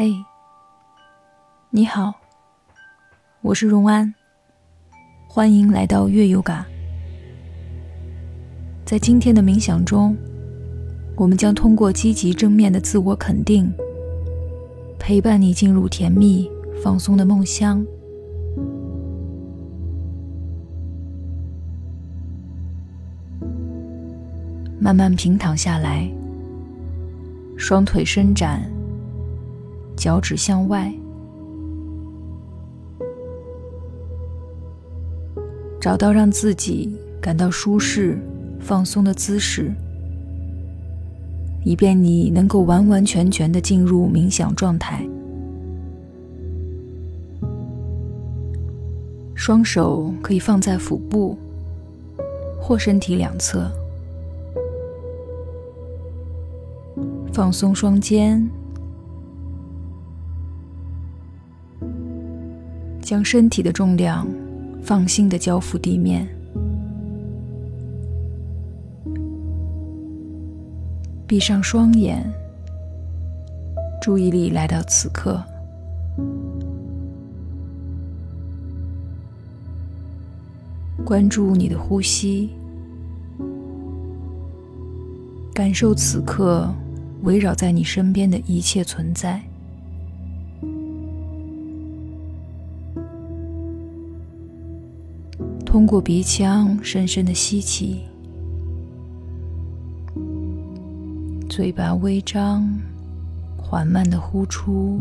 嘿，你好，我是荣安，欢迎来到月游嘎。在今天的冥想中，我们将通过积极正面的自我肯定，陪伴你进入甜蜜放松的梦乡。慢慢平躺下来，双腿伸展，脚趾向外，找到让自己感到舒适、放松的姿势，以便你能够完完全全的进入冥想状态。双手可以放在腹部或身体两侧。放松双肩，将身体的重量放心的交付地面。闭上双眼，注意力来到此刻，关注你的呼吸，感受此刻。围绕在你身边的一切存在，通过鼻腔深深的吸气，嘴巴微张，缓慢的呼出，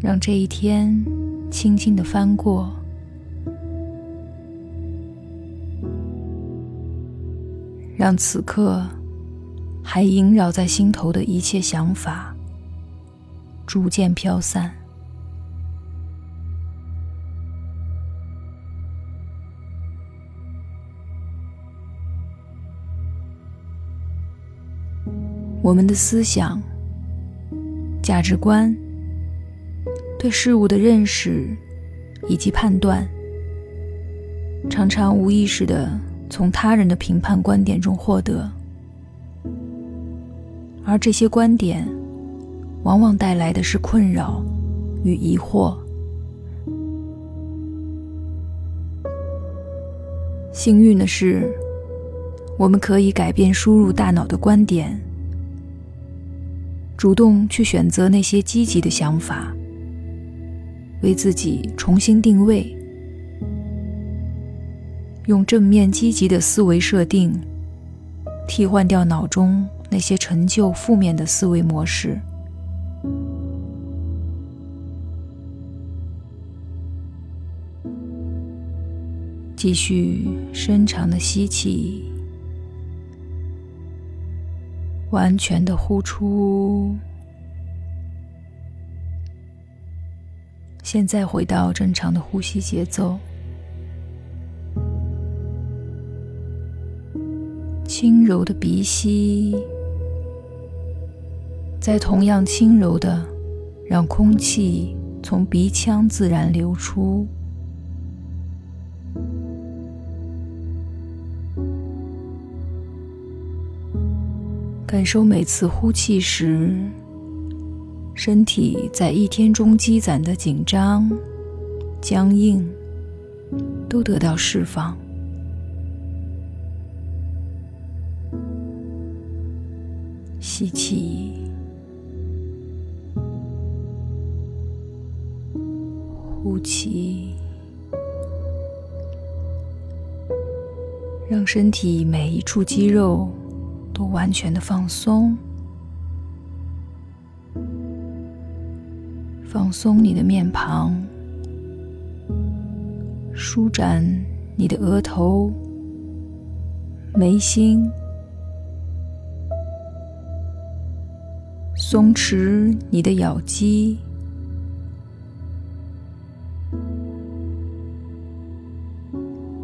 让这一天轻轻的翻过。让此刻还萦绕在心头的一切想法逐渐飘散。我们的思想、价值观、对事物的认识以及判断，常常无意识的。从他人的评判观点中获得，而这些观点往往带来的是困扰与疑惑。幸运的是，我们可以改变输入大脑的观点，主动去选择那些积极的想法，为自己重新定位。用正面积极的思维设定，替换掉脑中那些陈旧负面的思维模式。继续深长的吸气，完全的呼出。现在回到正常的呼吸节奏。轻柔的鼻吸，再同样轻柔的让空气从鼻腔自然流出，感受每次呼气时，身体在一天中积攒的紧张、僵硬都得到释放。吸气，呼气，让身体每一处肌肉都完全的放松，放松你的面庞，舒展你的额头、眉心。松弛你的咬肌，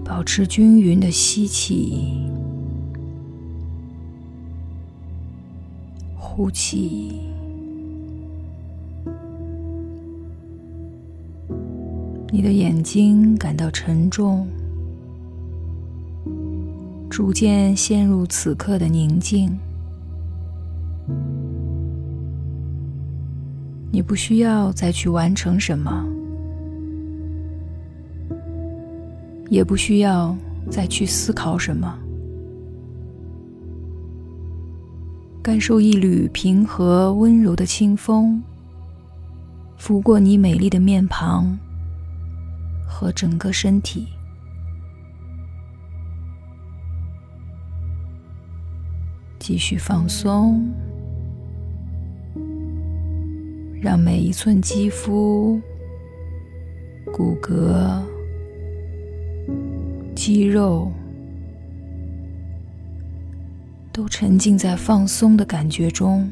保持均匀的吸气、呼气。你的眼睛感到沉重，逐渐陷入此刻的宁静。你不需要再去完成什么，也不需要再去思考什么。感受一缕平和温柔的清风，拂过你美丽的面庞和整个身体。继续放松。让每一寸肌肤、骨骼、肌肉都沉浸在放松的感觉中。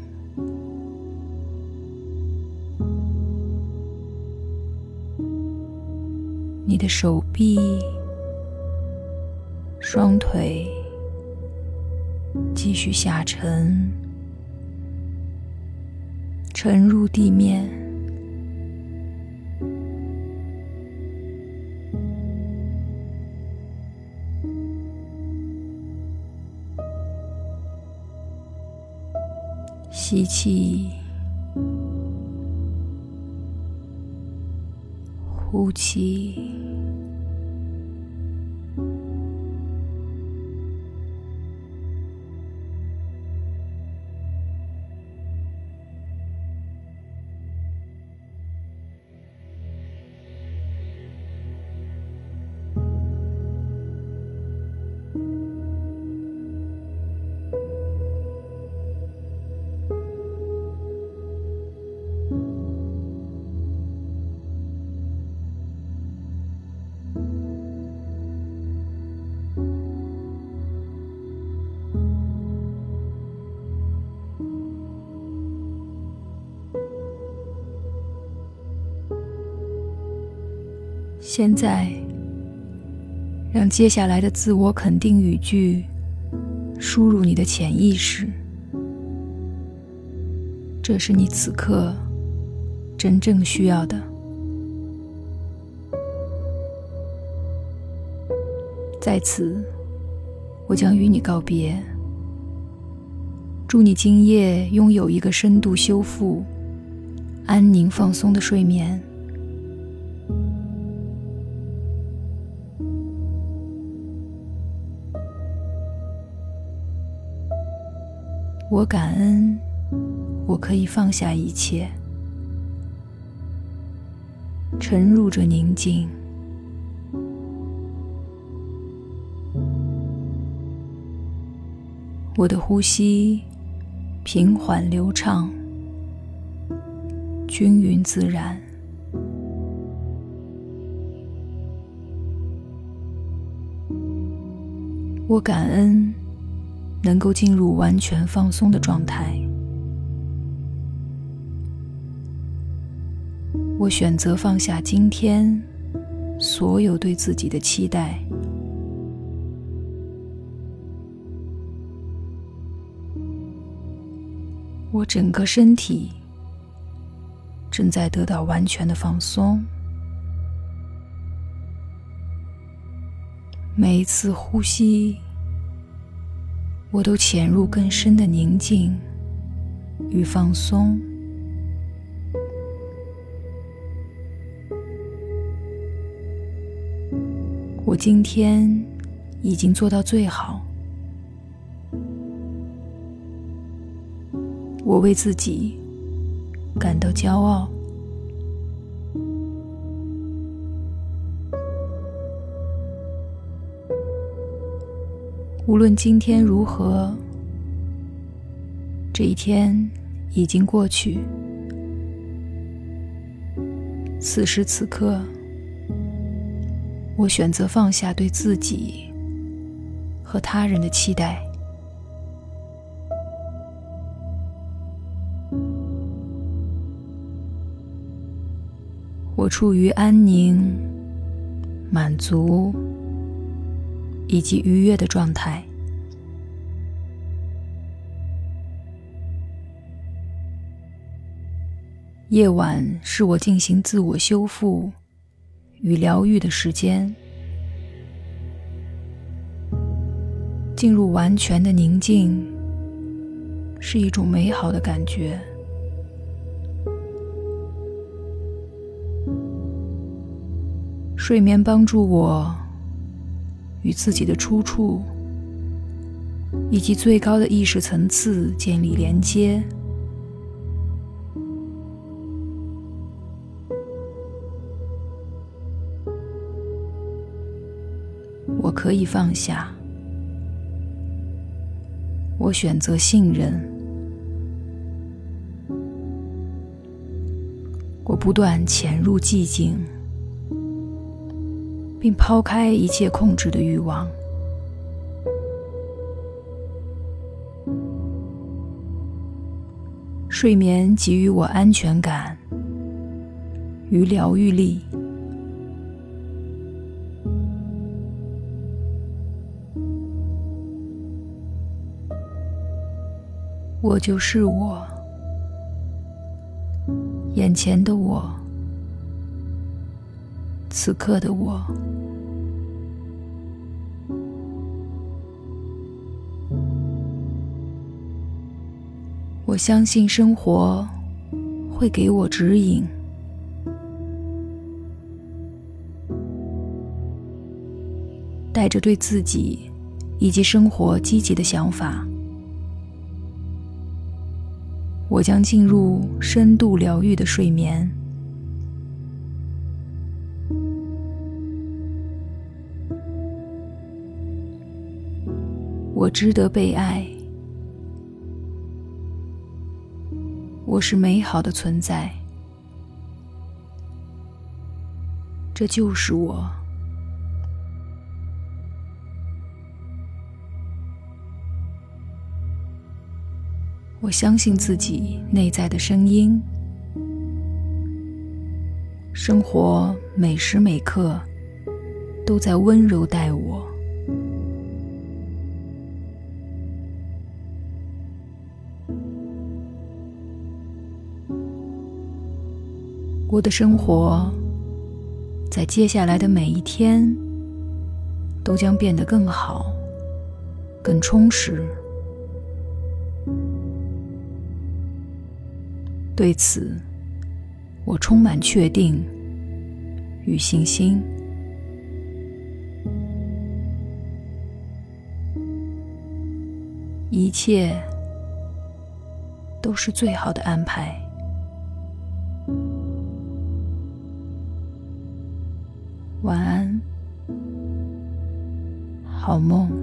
你的手臂、双腿继续下沉。沉入地面，吸气，呼气。现在，让接下来的自我肯定语句输入你的潜意识，这是你此刻真正需要的。在此，我将与你告别，祝你今夜拥有一个深度修复、安宁放松的睡眠。我感恩，我可以放下一切，沉入着宁静。我的呼吸平缓流畅，均匀自然。我感恩。能够进入完全放松的状态，我选择放下今天所有对自己的期待，我整个身体正在得到完全的放松，每一次呼吸。我都潜入更深的宁静与放松。我今天已经做到最好。我为自己感到骄傲。无论今天如何，这一天已经过去。此时此刻，我选择放下对自己和他人的期待。我处于安宁、满足。以及愉悦的状态。夜晚是我进行自我修复与疗愈的时间。进入完全的宁静是一种美好的感觉。睡眠帮助我与自己的出处以及最高的意识层次建立连接。我可以放下，我选择信任，我不断潜入寂静。并抛开一切控制的欲望。睡眠给予我安全感与疗愈力。我就是我，眼前的我。此刻的我，我相信生活会给我指引。带着对自己以及生活积极的想法，我将进入深度疗愈的睡眠。我值得被爱，我是美好的存在，这就是我。我相信自己内在的声音，生活每时每刻都在温柔待我。我的生活在接下来的每一天都将变得更好、更充实。对此，我充满确定与信心。一切都是最好的安排。晚安，好梦。